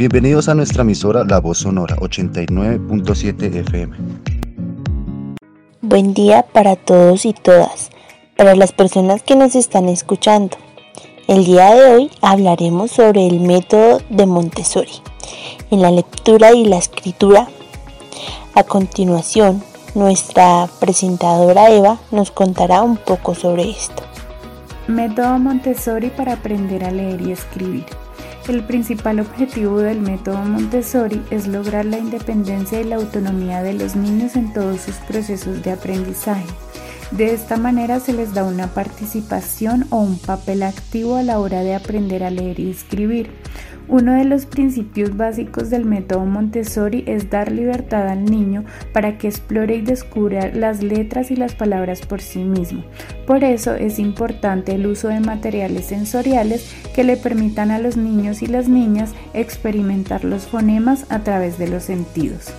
Bienvenidos a nuestra emisora La Voz Sonora 89.7 FM. Buen día para todos y todas, para las personas que nos están escuchando. El día de hoy hablaremos sobre el método de Montessori en la lectura y la escritura. A continuación, nuestra presentadora Eva nos contará un poco sobre esto. Método Montessori para aprender a leer y escribir. El principal objetivo del método Montessori es lograr la independencia y la autonomía de los niños en todos sus procesos de aprendizaje. De esta manera se les da una participación o un papel activo a la hora de aprender a leer y escribir. Uno de los principios básicos del método Montessori es dar libertad al niño para que explore y descubra las letras y las palabras por sí mismo. Por eso es importante el uso de materiales sensoriales que le permitan a los niños y las niñas experimentar los fonemas a través de los sentidos.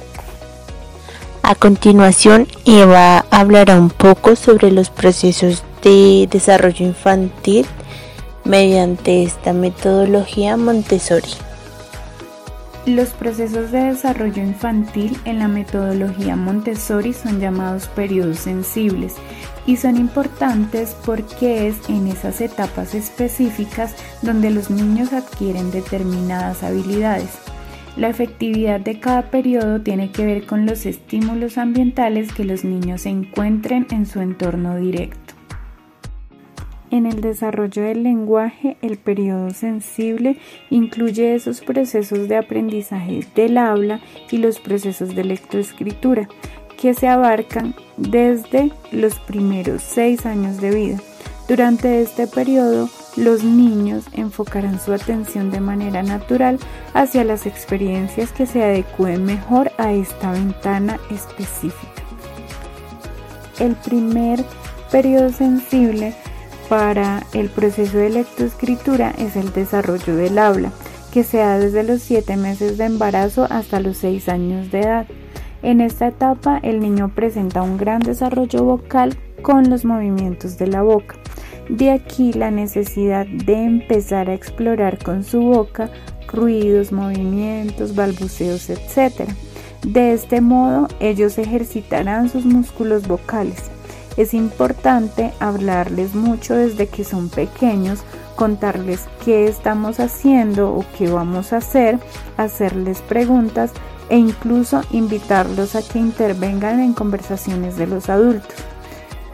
A continuación, Eva hablará un poco sobre los procesos de desarrollo infantil mediante esta metodología Montessori. Los procesos de desarrollo infantil en la metodología Montessori son llamados periodos sensibles y son importantes porque es en esas etapas específicas donde los niños adquieren determinadas habilidades. La efectividad de cada periodo tiene que ver con los estímulos ambientales que los niños encuentren en su entorno directo. En el desarrollo del lenguaje, el periodo sensible incluye esos procesos de aprendizaje del habla y los procesos de lectoescritura que se abarcan desde los primeros seis años de vida. Durante este periodo, los niños enfocarán su atención de manera natural hacia las experiencias que se adecúen mejor a esta ventana específica. El primer periodo sensible para el proceso de lectoescritura es el desarrollo del habla, que se da desde los 7 meses de embarazo hasta los 6 años de edad. En esta etapa el niño presenta un gran desarrollo vocal con los movimientos de la boca. De aquí la necesidad de empezar a explorar con su boca ruidos, movimientos, balbuceos, etc. De este modo ellos ejercitarán sus músculos vocales. Es importante hablarles mucho desde que son pequeños, contarles qué estamos haciendo o qué vamos a hacer, hacerles preguntas e incluso invitarlos a que intervengan en conversaciones de los adultos.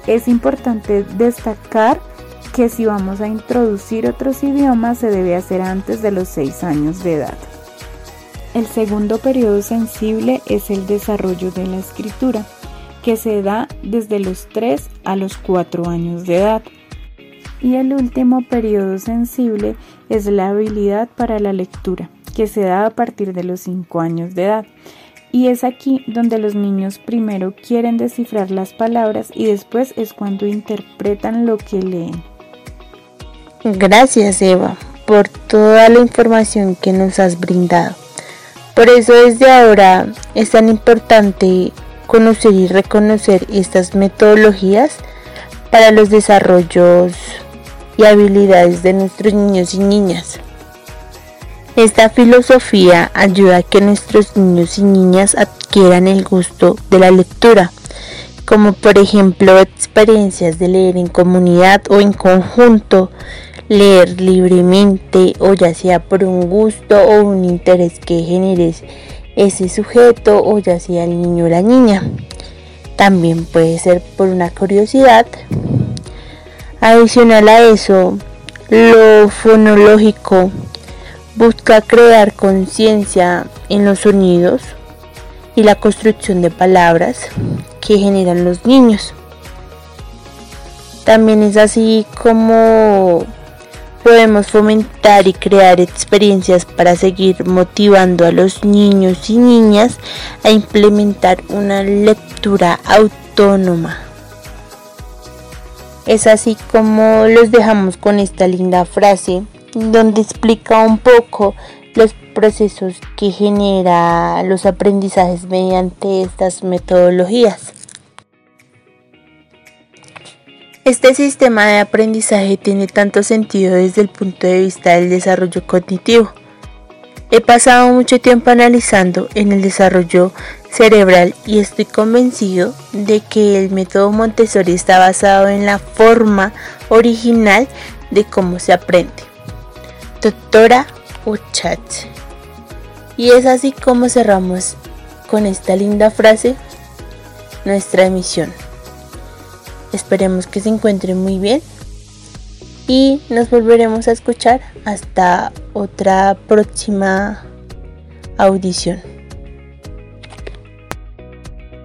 Es importante destacar que si vamos a introducir otros idiomas se debe hacer antes de los 6 años de edad. El segundo periodo sensible es el desarrollo de la escritura que se da desde los 3 a los 4 años de edad. Y el último periodo sensible es la habilidad para la lectura, que se da a partir de los 5 años de edad. Y es aquí donde los niños primero quieren descifrar las palabras y después es cuando interpretan lo que leen. Gracias Eva por toda la información que nos has brindado. Por eso desde ahora es tan importante conocer y reconocer estas metodologías para los desarrollos y habilidades de nuestros niños y niñas. Esta filosofía ayuda a que nuestros niños y niñas adquieran el gusto de la lectura, como por ejemplo experiencias de leer en comunidad o en conjunto, leer libremente o ya sea por un gusto o un interés que genere ese sujeto o ya sea el niño o la niña. También puede ser por una curiosidad. Adicional a eso, lo fonológico busca crear conciencia en los sonidos y la construcción de palabras que generan los niños. También es así como podemos fomentar y crear experiencias para seguir motivando a los niños y niñas a implementar una lectura autónoma. Es así como los dejamos con esta linda frase donde explica un poco los procesos que genera los aprendizajes mediante estas metodologías. Este sistema de aprendizaje tiene tanto sentido desde el punto de vista del desarrollo cognitivo, He pasado mucho tiempo analizando en el desarrollo cerebral y estoy convencido de que el método Montessori está basado en la forma original de cómo se aprende. Doctora Uchach. Y es así como cerramos con esta linda frase nuestra emisión. Esperemos que se encuentren muy bien y nos volveremos a escuchar hasta otra próxima audición.